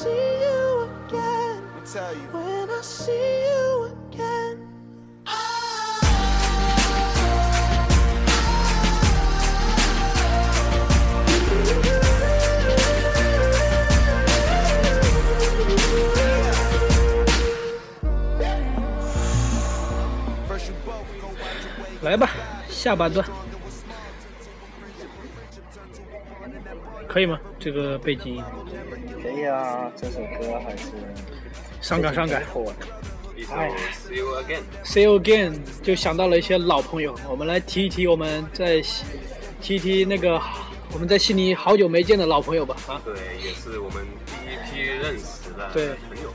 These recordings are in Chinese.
see you again. Let me tell you. When I see you again. Way. 来吧，下半段，可以吗？这个背景音，可以啊，这首歌还是伤感伤感。哎 See you again。See you again，就想到了一些老朋友，我们来提一提我们在悉提一提那个我们在悉尼好久没见的老朋友吧啊，对，也是我们第一批认识的对朋友。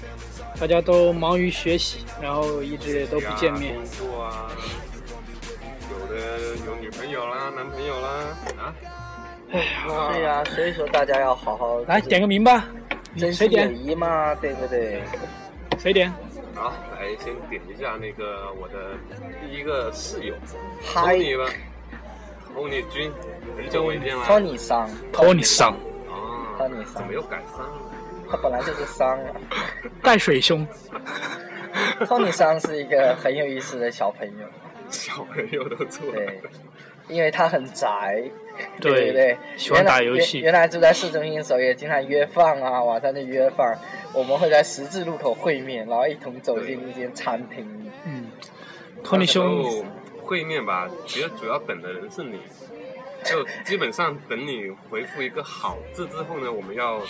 大家都忙于学习，然后一直也都不见面。工作啊，有的有女朋友啦、男朋友啦啊。哎呀，对呀、所以说大家要好好来点个名吧，珍惜友谁点？谊嘛，对不对？谁点？好，来先点一下那个我的第一个室友嗨 Tony 吧，Tony 君，很久没见了。，Tony 桑托你上啊，Tony 桑怎么又改桑了？他本来就是桑啊。带水兄，Tony 桑是一个很有意思的小朋友，小朋友都出来对了。，因为他很宅，对对不对？喜欢打游戏原来原原来住在市中心的时候，也经常约饭啊，晚上就约饭。我们会在十字路口会面，然后一同走进一间餐厅。嗯，托尼兄，会面吧，其实主要等的人是你，就基本上等你回复一个好字之后呢，我们要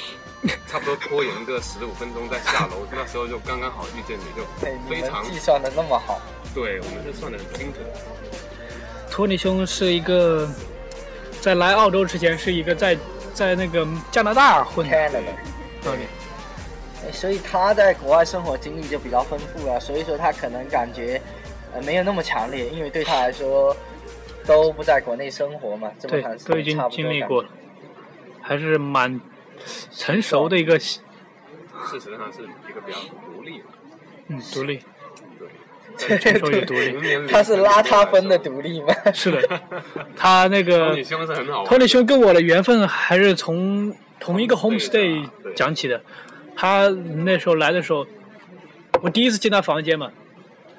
差不多拖延个十五分钟再下楼，那时候就刚刚好遇见你，就对，你们非常计算的那么好，对，我们是算的很精准。托尼兄是一个在来澳洲之前是一个在在那个加拿大混的 Canada。对哎所以他在国外生活经历就比较丰富了，所以说他可能感觉呃没有那么强烈，因为对他来说都不在国内生活嘛，这么对长时，都已经经历过了，还是蛮成熟的一个事实上是一个比较独立的，嗯独立，对，成熟也独立。他是拉他分的独立吗？是的，他那个你兄是很好。托尼兄跟我的缘分还是从同一个 Homestay 讲起的。他那时候来的时候，我第一次进他房间嘛，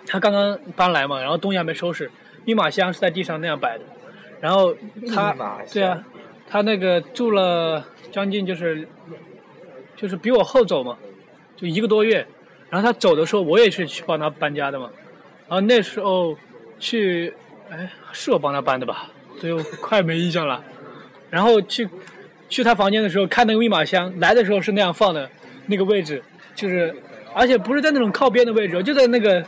他刚刚搬来嘛，然后东西还没收拾，密码箱是在地上那样摆的，然后他对啊，他那个住了将近就是就是比我后走嘛，就一个多月，然后他走的时候我也是去帮他搬家的嘛，然后那时候去，哎，是我帮他搬的吧？对，我快没印象了。然后去去他房间的时候，看那个密码箱，来的时候是那样放的，那个位置就是，而且不是在那种靠边的位置，就在那个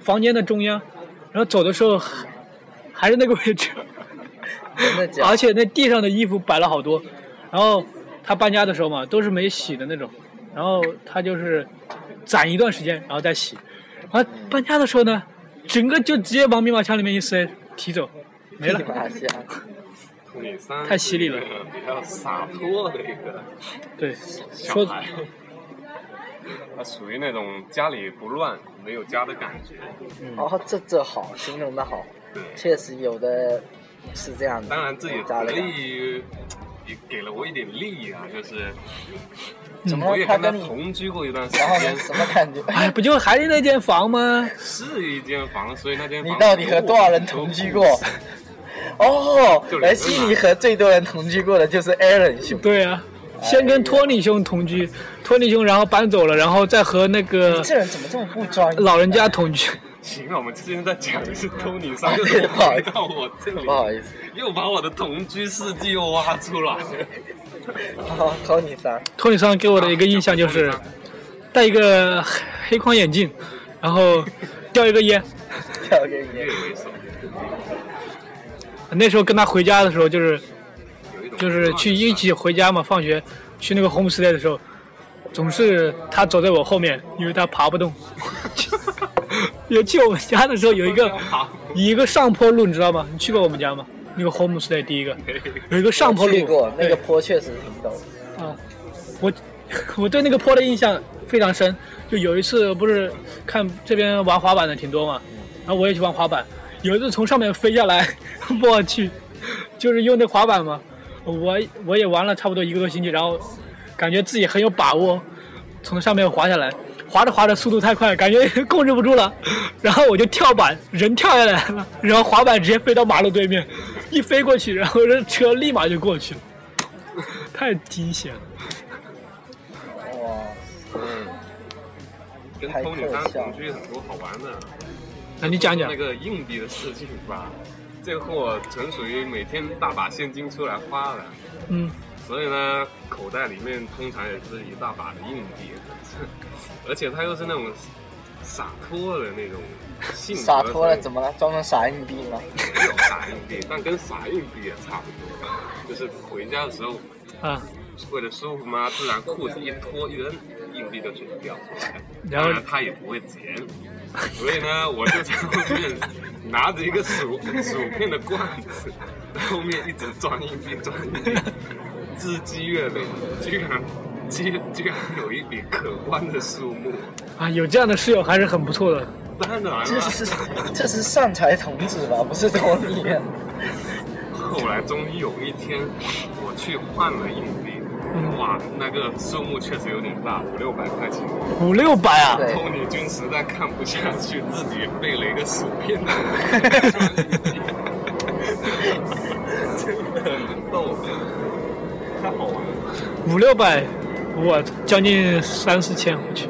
房间的中央。然后走的时候还还是那个位置？而且那地上的衣服摆了好多。然后他搬家的时候嘛，都是没洗的那种，然后他就是攒一段时间，然后再洗。然后搬家的时候呢，整个就直接往密码箱里面一塞，提走，没了。太犀利了。比较洒脱的一个对，小说孩，他属于那种家里不乱、没有家的感觉。哦，这这好，形容的好，对，确实有的是这样的。当然这也得家里也给了我一点利啊，就是怎么我也跟他他跟你，同居过一段时然后呢间，什么感觉？哎，不就还是那间房吗？是一间房，所以那间房你到底和多少人同居过？哦而悉尼和最多人同居过的就是 Aaron 兄。对啊，先跟托尼兄同居，托尼兄然后搬走了，然后再和那个这人怎么这么不专业？老人家同居。行了，我们之前在讲的是托尼桑，又对不好意思回到我这里，不好意思，又把我的同居事迹又挖出来了。哦，Tony 桑，托尼桑给我的一个印象就是戴一个黑黑框眼镜，然后叼一个烟。那时候跟他回家的时候，就是就是去一起回家嘛，放学去那个 homestay 的时候，总是他走在我后面，因为他爬不动。有去我们家的时候，有一个一个上坡路，你知道吗？你去过我们家吗？那个 homestay 第一个。有一个上坡路，去过那个坡确实挺陡。啊，我我对那个坡的印象非常深。就有一次不是看这边玩滑板的挺多嘛，然后我也去玩滑板，有一次从上面飞下来，我去，就是用那滑板嘛，我我也玩了差不多一个多星期，然后感觉自己很有把握，从上面滑下来，滑着滑着速度太快，感觉控制不住了，然后我就跳板，人跳下来了，然后滑板直接飞到马路对面，一飞过去，然后这车立马就过去了，太惊险了。哇，嗯，跟托尼桑同居很多好玩的。那你讲讲那个硬币的事情吧，这货纯属于每天大把现金出来花的，嗯，所以呢，口袋里面通常也是一大把的硬币，而且他又是那种洒脱的那种性格，洒脱了怎么么了？装成傻硬币吗？没有傻硬币？但跟傻硬币也差不多，就是回家的时候啊，为了舒服嘛，自然裤子一脱一扔，硬币就全掉出来。然后他也不会捡，所以呢，我就在后面拿着一个薯薯片的罐子，在后面一直装硬币，装硬币，日积月累，居然居居然有一笔可观的数目。啊，有这样的室友还是很不错的。当然了，这是这是善财童子吧？不是托尼。后来终于有一天，我去换了硬币，嗯哇，那个数目确实有点大，五六百块钱。五六百啊！托尼君实在看不下去，自己备了一个薯片的，真的很逗，太好玩了。五六百，我将近三四千，我去。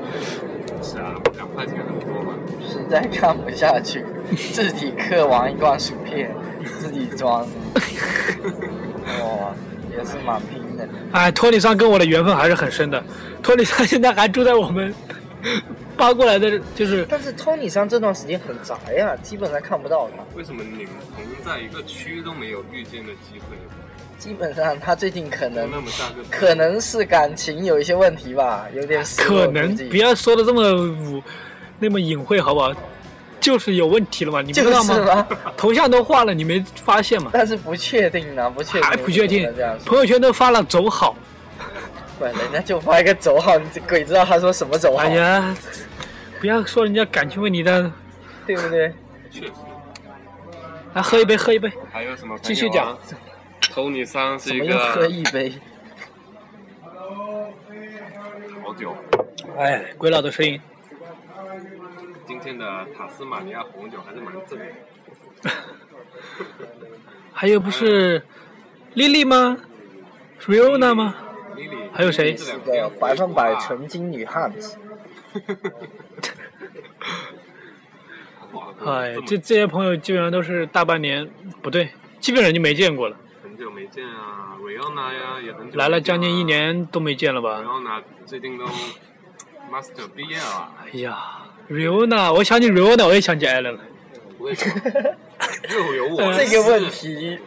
是啊，两块钱很多嘛。实在看不下去，自己嗑完一罐薯片，自己装，哇，也是蛮拼的。哎，托尼桑跟我的缘分还是很深的。托尼桑现在还住在我们 搬过来的，就是但是托尼桑这段时间很宅呀、基本上看不到他。为什么你们同在一个区都没有遇见的机会？基本上他最近可能可能是感情有一些问题吧，有点失落可能不要说的这么武，那么隐晦，好不好？就是有问题了嘛，你不知道就是吗？头像都换了，你没发现吗？但是不确定呢，不确定，还不确定这样，朋友圈都发了走好。不，人家就发一个走好，你这鬼知道他说什么走好，哎呀，不要说人家感情问题的，对不对？确实。来喝一杯，喝一杯。还有什么、继续讲。托尼桑是怎一么又喝一杯？好酒，哎，鬼佬的声音。今天的塔斯马尼亚红酒还是蛮正的。还有不是莉莉吗？Riona 吗？莉莉，还有谁这是两个百分百纯金女汉子。哎这，这这些朋友基本上都是大半年，不对，基本上就没见过了。很久没见啊，瑞奥娜呀也很久啊来了将近一。年都没见了吧瑞？奥娜最近都 master 毕业了，哎呀，Riona，我想起 Riona，我也想起 Allen 了。为什么？又有我 这个问，题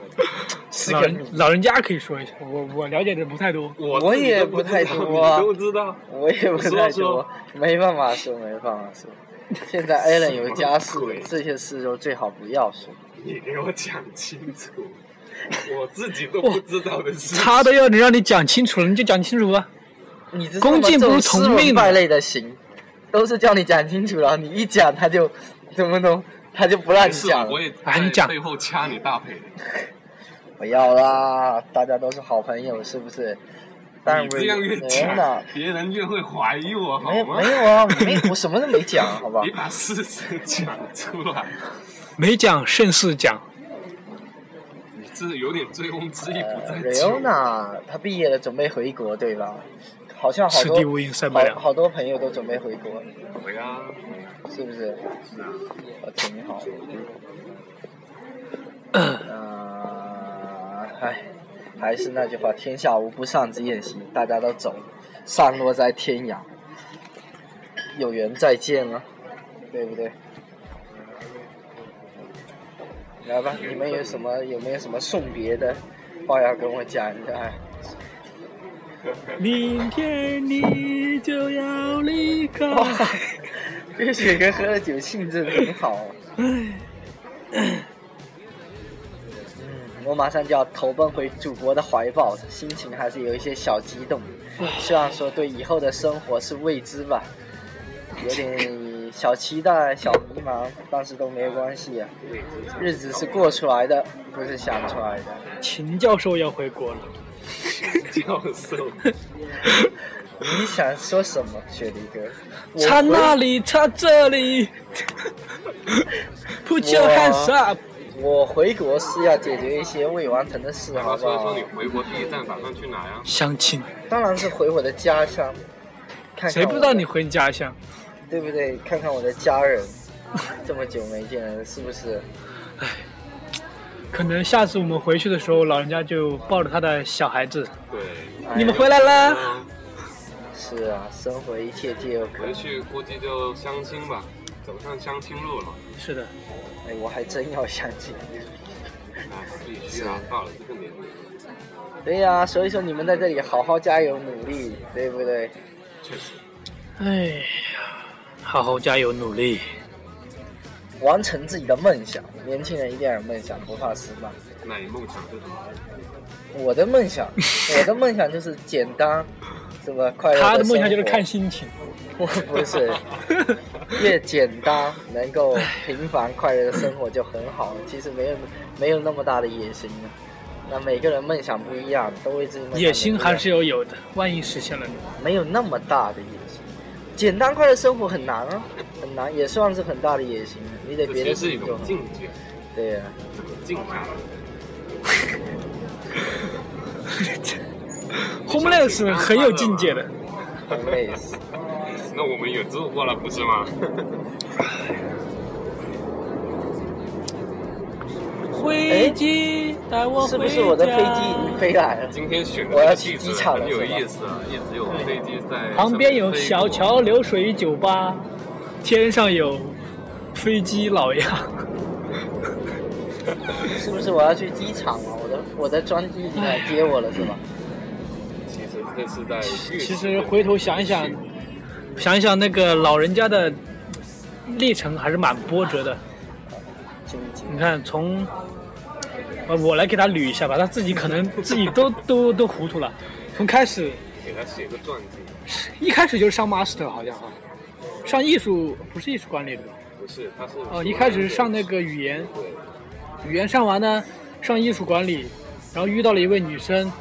是老老人家可以说一下，我我了解的不太多。我我也不太多啊你都知道。我也不太多，没办法说，没办法说。现在 Allen 有家室 这些事就最好不要说。你给我讲清楚。我自己都不知道的事。他都要你让你讲清楚了，你就讲清楚吧。你知道吗恭敬不如这种斯文从命败类的行，都是叫你讲清楚了，你一讲他就怎么弄，他就不让你讲了我。也哎你讲在背后掐你大腿。不要啦，大家都是好朋友，是不是？但你这样越讲呢，，别人越会怀疑我，好吗？没有啊，没我什么都没讲，好吧你？把事实讲出来，没讲胜似讲，你这有点醉翁之意不在呃酒。Leona 她毕业了，准备回国，对吧？好像好多。好好多朋友都准备回国，回啊，是不是？是啊，挺好。呃，唉，还是那句话，天下无不散之宴席，大家都走，散落在天涯，有缘再见了，对不对？来吧，你们有什么有没有什么送别的话要跟我讲一下？明天你就要离开。这个雪哥喝了酒兴致很好。嗯，我马上就要投奔回祖国的怀抱，心情还是有一些小激动。虽然说对以后的生活是未知吧，有点小期待、小迷茫，但是都没关系啊。日子是过出来的，不是想出来的。秦教授要回国了，教授，你想说什么，雪梨哥？我擦回那里，插这里，Put your hands up。我回国是要解决一些未完成的事，好不好好说说你？回国第一站打算去哪呀？相 亲，当然是回我的家乡，看看谁不知道你回家乡？对不对？看看我的家人，这么久没见了，是不是？可能下次我们回去的时候，老人家就抱着他的小孩子，对，哎你们回来了。嗯是啊，生活一切皆有可能。回去估计就相亲吧，走上相亲路了。是的，哎，我还真要相亲。啊，必须啊，到了这个年龄，对呀、所以说你们在这里好好加油努力，对不对？确实，哎呀，好好加油努力。完成自己的梦想，年轻人一定要有梦想，不怕失败。那你梦想是什么？我的梦想，我的梦想就是简单，是吧？快乐他的梦想就是看心情。我不是，越简单能够平凡快乐的生活就很好了。其实没有没有那么大的野心了。那每个人梦想不一样，都为自己梦野心还是有要有的，万一实现了呢？没有那么大的野心。简单快乐生活很难啊，很难，也算是很大的野心。你得这别的是一种。境界，对呀、怎么静下来？Homeless 很有境界的。很累死。那我们也做过了，不是吗？飞机带我回家。是不是我的飞机已经飞来了？今天选的我要去机场了很有意思啊，一直有飞机在旁边有小桥流水酒吧，天上有飞机老杨。是不是我要去机场了？我的我的专机已经来接我了，是吧？其实这是在其实回头想一想，想一想那个老人家的历程还是蛮波折的。你看，从呃我来给他捋一下吧，他自己可能 自己都都都糊涂了。从开始给他写个传记，一开始就是上 master 好像哈，上艺术不是艺术管理的吧？不是，他是哦，一开始是上那个语言，对，语言上完呢，上艺术管理，然后遇到了一位女生，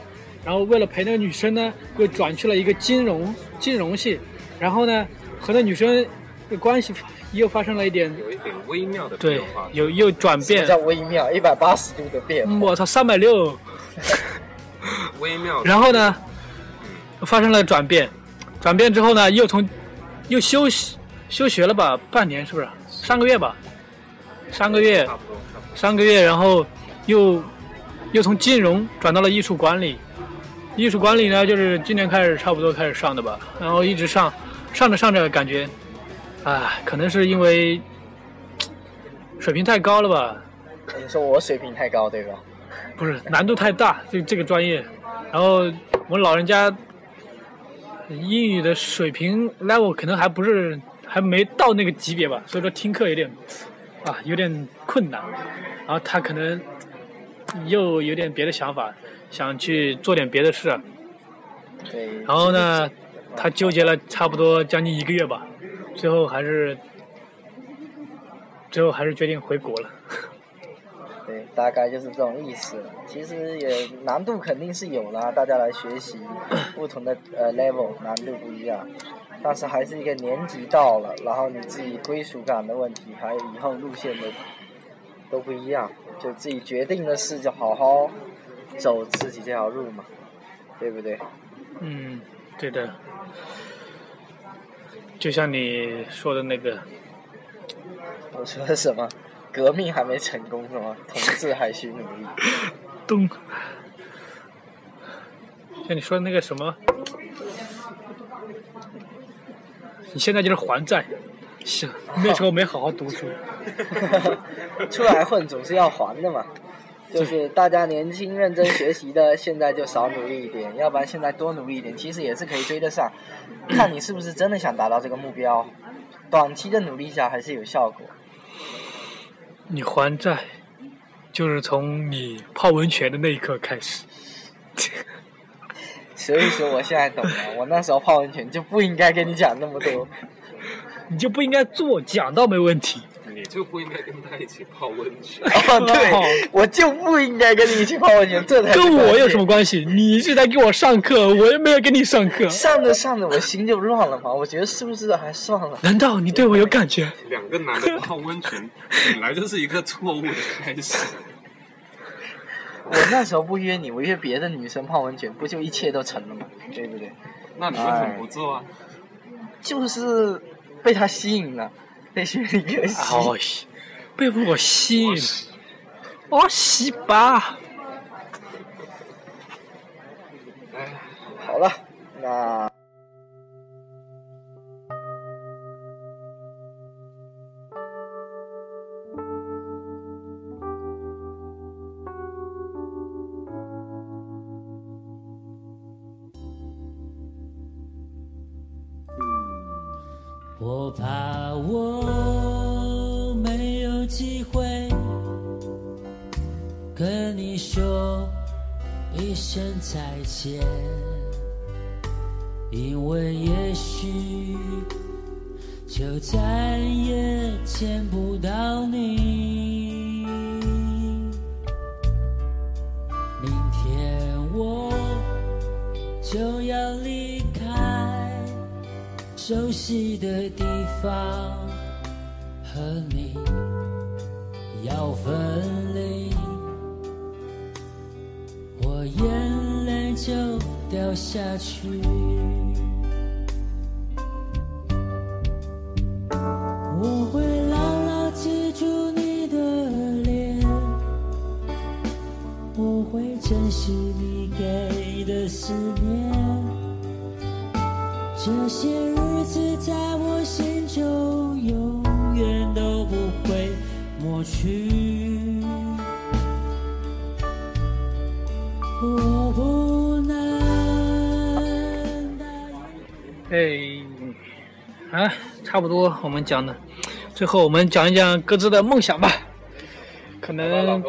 然后为了陪那个女生呢，又转去了一个金融金融系，然后呢，和那女生的关系又发生了一点有一点微妙的对变化，，有又转变什么叫。微妙？一百八十度的变我操，三百六，微妙。然后呢，发生了转变，转变之后呢，又从又休息休学了吧，半年是不是？三个月吧，三个月。三个月，然后又又从金融转到了艺术管理。艺术管理呢，就是今年开始差不多开始上的吧，然后一直上，上着上着感觉，啊，可能是因为水平太高了吧，你说我水平太高，对吧？不是难度太大，这这个专业，然后我老人家英语的水平 level 可能还不是还没到那个级别吧，所以说听课有点啊有点困难，然后他可能又有点别的想法，想去做点别的事。对。然后呢，他纠结了差不多将近一个月吧，最后还是最后还是决定回国了。对，大概就是这种意思。其实也难度肯定是有啦，大家来学习，不同的呃 level 难度不一样，但是还是一个年级到了，然后你自己归属感的问题，还有以后路线的都不一样，就自己决定的事就好好走自己这条路嘛，对不对？嗯，对的。就像你说的那个，我说的什么？革命还没成功是吗？同志还需努力。东。像你说的那个什么，你现在就是还债，是那时候没好好读书。出来混总是要还的嘛，就是大家年轻认真学习的，现在就少努力一点，要不然现在多努力一点，其实也是可以追得上。看你是不是真的想达到这个目标，短期的努力下还是有效果。你还债，就是从你泡温泉的那一刻开始。所以说，我现在懂了。我那时候泡温泉就不应该跟你讲那么多，你就不应该做，讲到没问题。你就不应该跟他一起泡温泉。哦，对，我就不应该跟你一起泡温泉，这才跟我有什么关系？你一直在给我上课，我又没有给你上课。上着上着，我心就乱了嘛。我觉得是不是还算了？难道你对我有感觉？两个男的泡温泉，本来就是一个错误的开始。我那时候不约你，我约别的女生泡温泉，不就一切都成了吗？对不对？那你为什么不做啊？就是被他吸引了。被雪梨哥吸，被我吸引，我吸吧。好了，那。和你要分离，我眼泪就掉下去。我会牢牢记住你的脸，我会珍惜你给的思念。这些日子在我心中永远都不会抹去。我不能哎，啊，差不多我们讲的，最后我们讲一讲各自的梦想吧。可能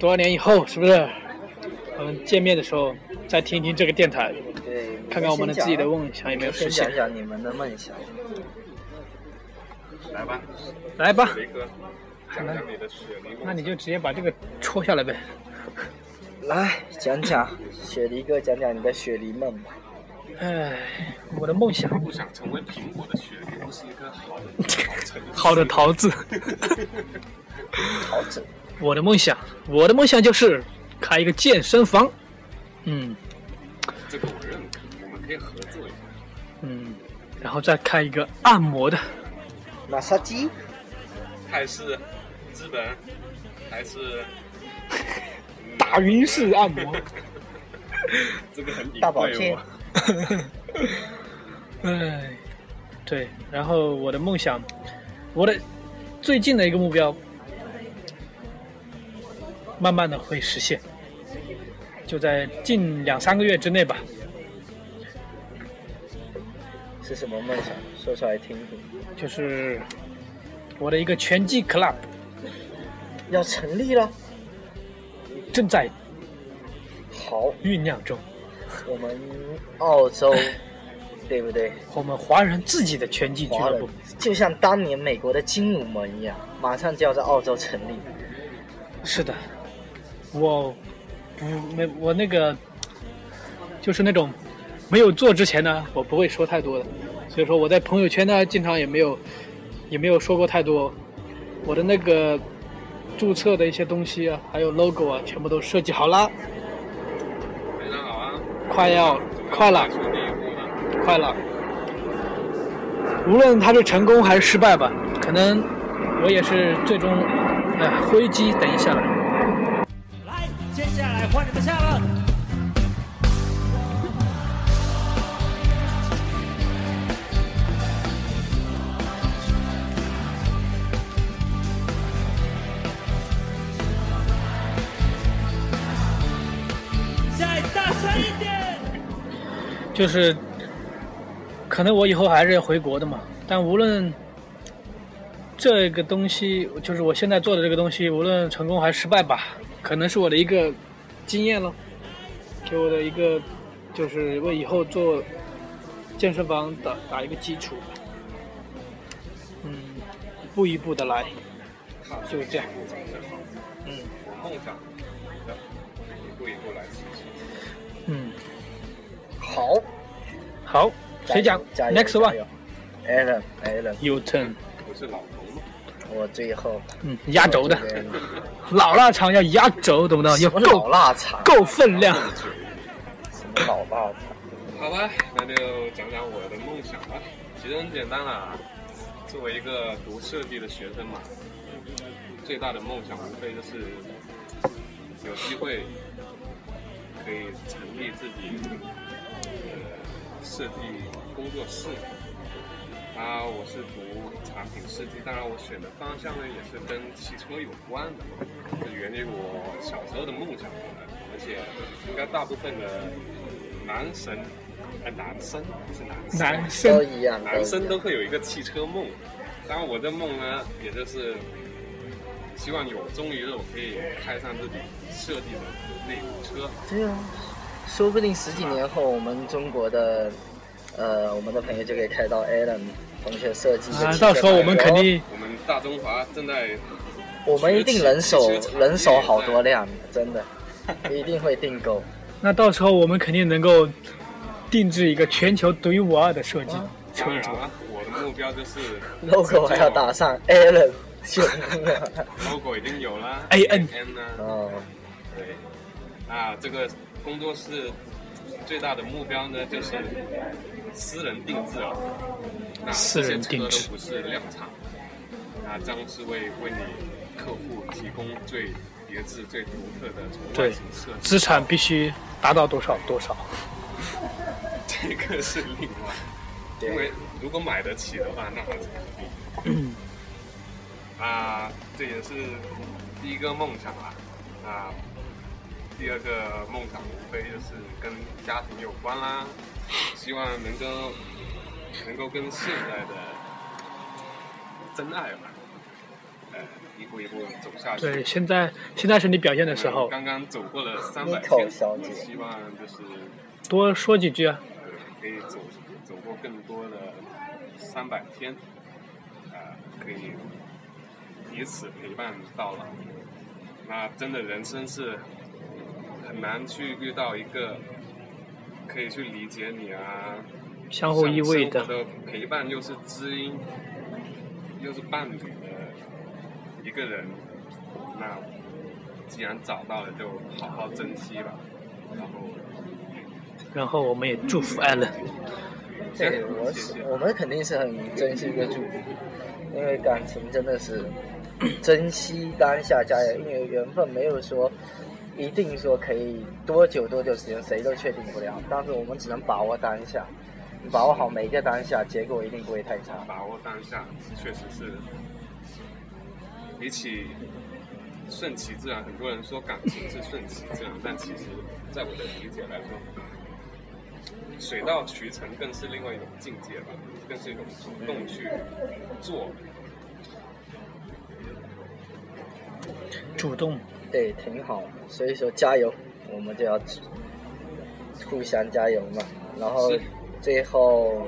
多少年以后，是不是？我们见面的时候再听听这个电台。看看我们的自己的梦想有没有实现。讲讲你们的梦想。来吧，来吧。讲讲你的雪梨梦。那你就直接把这个戳下来呗。来讲讲雪梨哥，讲讲你的雪梨梦吧。哎，我的梦想。不想成为苹果的雪梨，不是一个好的好的桃子。桃子。我的梦想，我的梦想就是开一个健身房。嗯。这个我认可。以合作一下，嗯，然后再开一个按摩的，马杀鸡，还是日本，还是？打晕式按摩，这个很大保健，哎，对，然后我的梦想，我的最近的一个目标，慢慢的会实现，就在近两三个月之内吧。是什么梦想？说出来听听。就是我的一个拳击 club 要成立了。正在好，酝酿中。我们澳洲，对不对？我们华人自己的拳击俱乐部，就像当年美国的精武门一样，马上就要在澳洲成立。是的，我不没我那个就是那种没有做之前呢，我不会说太多的，所以说我在朋友圈呢，经常也没有也没有说过太多。我的那个注册的一些东西啊，还有 logo 啊，全部都设计好了，非常好啊，快要快了。快了。无论它是成功还是失败吧，可能我也是最终，哎，灰机等一下就是，可能我以后还是要回国的嘛。但无论这个东西，就是我现在做的这个东西，无论成功还是失败吧，可能是我的一个经验了，给我的一个就是为以后做健身房打打一个基础。嗯，一步一步的来，就是这样。嗯梦想，一步一步来。嗯，好，好，谁讲加油？Next one，油 Alan Alan，U turn。不是老头吗？我最后嗯，压轴的老腊肠要压轴，懂不懂？要什么老够腊肠？够分量。什么老腊肠？好吧，那就讲讲我的梦想吧。其实很简单啦，作为一个读设计的学生嘛，最大的梦想无非就是有机会可以成立自己呃设计工作室。啊，我是读产品设计，当然我选的方向呢也是跟汽车有关的，是源于我小时候的梦想，而且应该大部分的男生，呃，男生是男生，男都生一样，男生都会有一个汽车梦。当然，我的梦呢，也就是希望有终于我可以开上自己设计的那部车。对啊，说不定十几年后，我们中国的呃，我们的朋友就可以开到 Alan 同学设计的啊，到时候我们肯定我们大中华正在我们一定人手人手好多辆，真的，一定会订购。那到时候我们肯定能够定制一个全球独一无二的设计车主。啊，我的目标就是 logo 还要打上 Alan 兄弟。logo 已经有了 AN N 呢，哦，对，那这个工作室最大的目标呢，就是私人定制啊。那私人定制不是量产，那将是为为你客户提供最别致、最独特的从外对形设计。资产必须达到多少多少。这个是另外，因为如果买得起的话，那还是可以。嗯。啊，这也是第一个梦想啊。啊，第二个梦想无非就是跟家庭有关啦，希望能够能够跟现在的真爱吧，呃，一步一步走下去。对，现在现在是你表现的时候，刚刚走过了三百天，希望就是多说几句啊。呃可以走走过更多的三百天，啊、可以彼此陪伴到老。那真的人生是很难去遇到一个可以去理解你啊，相互依偎的陪伴，又是知音，又是伴侣的一个人。那既然找到了，就好好珍惜吧。然后，然后我们也祝福 Allen。对，我是我们肯定是很珍惜的祝福，因为感情真的是 珍惜当下加油，因为缘分没有说一定说可以多久多久时间，谁都确定不了。但是我们只能把握当下，把握好每一个当下，结果一定不会太差。把握当下，确实是比起顺其自然，很多人说感情是顺其自然，但其实在我的理解来说，水到渠成更是另外一种境界吧，更是一种主动去做。主动，对，挺好。所以说加油，我们就要互相加油嘛。然后最后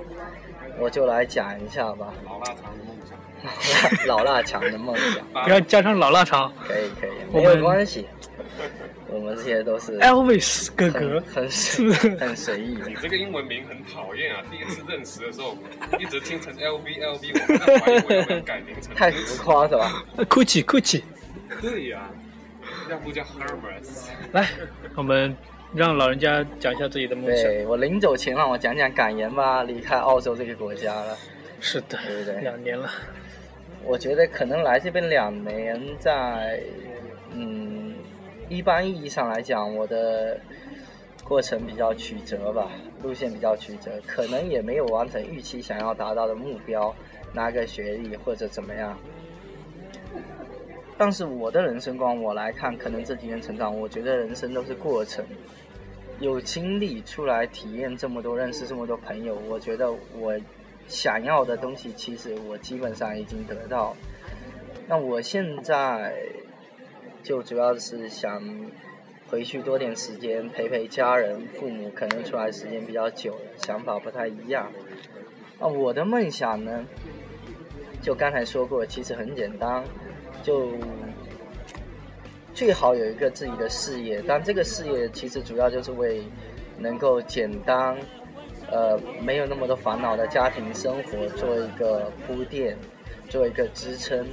我就来讲一下吧，老腊肠的梦想。老腊肠的梦想，不要加上老腊肠可以可以，我没有们关系。我们这些都是，Elvis 哥哥，很？很随意的你。这个英文名很讨厌啊！第一次认识的时候，一直听成 LV LV，我在怀疑我要不要改名成太浮夸是吧？，Gucci Gucci，对呀、要不叫 Hermes。来，我们让老人家讲一下自己的梦想。对我临走前让我讲讲感言吧，离开澳洲这个国家了。是的对不对，两年了，我觉得可能来这边两年，在嗯一般意义上来讲，我的过程比较曲折吧，路线比较曲折，可能也没有完成预期想要达到的目标，拿个学历或者怎么样。但是我的人生观我来看，可能这几年成长，我觉得人生都是过程。有经历出来体验这么多，认识这么多朋友，我觉得我想要的东西，其实我基本上已经得到。那我现在就主要是想回去多点时间陪陪家人、父母，可能出来时间比较久了，想法不太一样。那我的梦想呢，就刚才说过，其实很简单，就最好有一个自己的事业，但这个事业其实主要就是为能够简单，呃，没有那么多烦恼的家庭生活做一个铺垫，做一个支撑。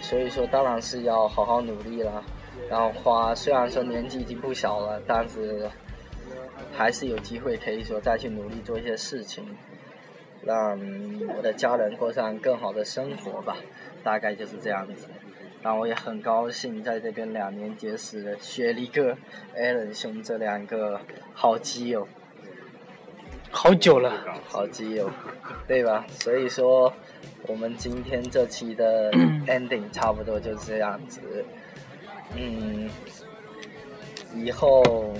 所以说，当然是要好好努力啦。然后花，虽然说年纪已经不小了，但是还是有机会可以说再去努力做一些事情，让我的家人过上更好的生活吧。大概就是这样子。然后我也很高兴在这边两年结识了雪梨哥、Allen 兄这两个好基友，好久了，好基友，对吧？所以说，我们今天这期的 ending 差不多就这样子。嗯，以后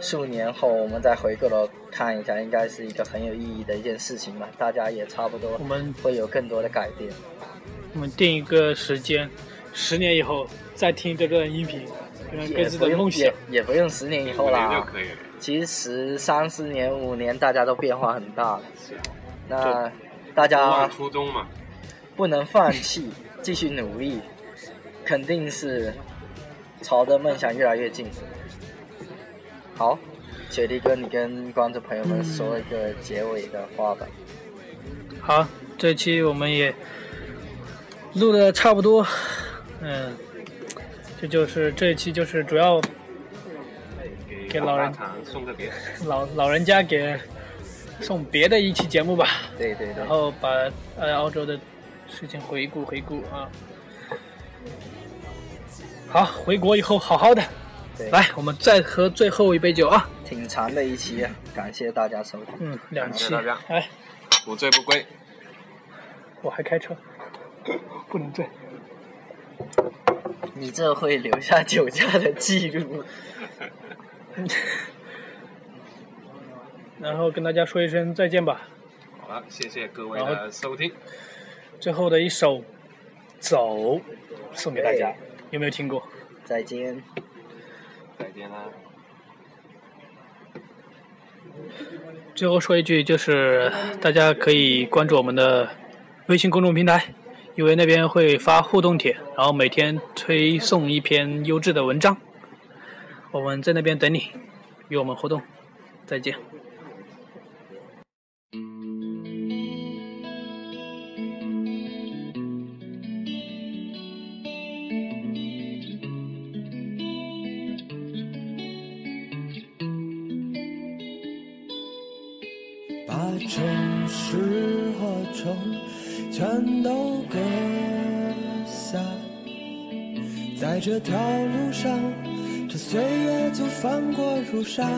数年后我们再回过头看一下，应该是一个很有意义的一件事情吧。大家也差不多我们会有更多的改变。我们定一个时间，十年以后再听这段音频，各自的梦想也。也不用十年以后啦，可以了。其实三四年、五年大家都变化很大了。是那大家初衷嘛。不能放弃，继续努力，肯定是朝着梦想越来越近。好，雪莉哥，你跟观众朋友们说一个结尾的话吧。好，这期我们也录的差不多，嗯，这就是这一期就是主要给老人送个别。老老人家给送别的一期节目吧，对对对然，后把呃澳洲的事情回顾回顾啊。好，回国以后好好的，对来，我们再喝最后一杯酒啊。挺长的一期啊，感谢大家收听。嗯，两期感谢大家，哎，不醉不归。我还开车，不能醉。你这会留下酒驾的记录。然后跟大家说一声再见吧。好了，谢谢各位的收听。最后的一首《走》送给大家，有没有听过？再见。再见啦。最后说一句，就是大家可以关注我们的微信公众平台，因为那边会发互动帖，然后每天推送一篇优质的文章。我们在那边等你，与我们互动。再见。这条路上，这岁月就翻过如沙。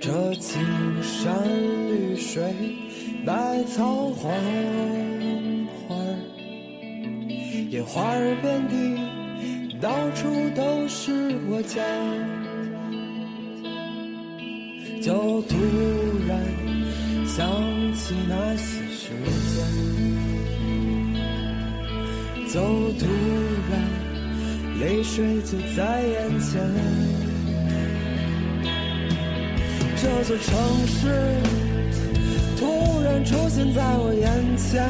这青山绿水，百草黄花，野花儿遍地，到处都是我家。就突然想起那些时间，走突然泪水就在眼前。这座城市突然出现在我眼前，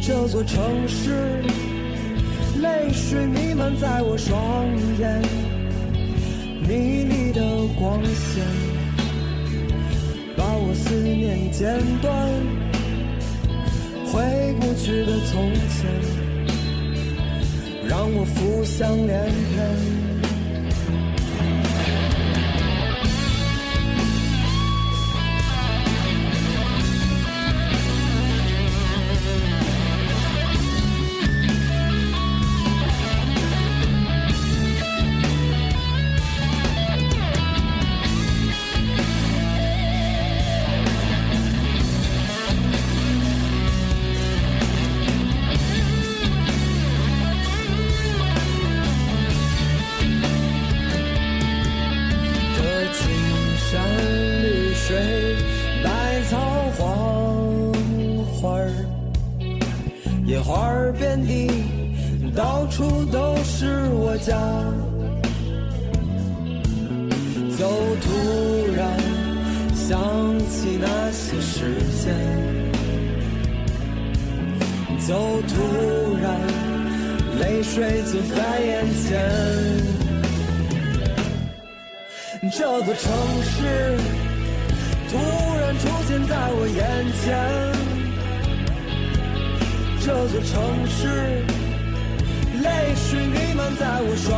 这座城市泪水弥漫在我双眼，迷离的光线把我思念剪断，回不去的从前让我浮想联翩。这座城市突然出现在我眼前，这座城市泪水弥漫在我双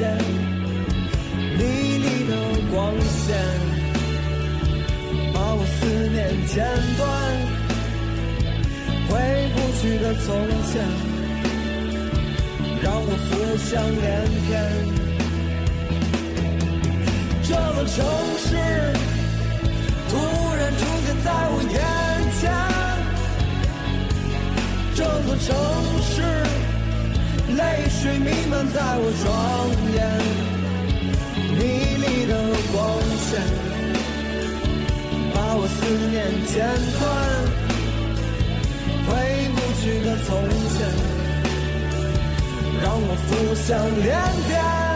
眼，迷离的光线把我思念剪断，回不去的从前让我浮想联翩。这座城市突然出现在我眼前，这座城市泪水弥漫在我双眼，迷离的光线把我思念剪断，回不去的从前让我浮想联翩。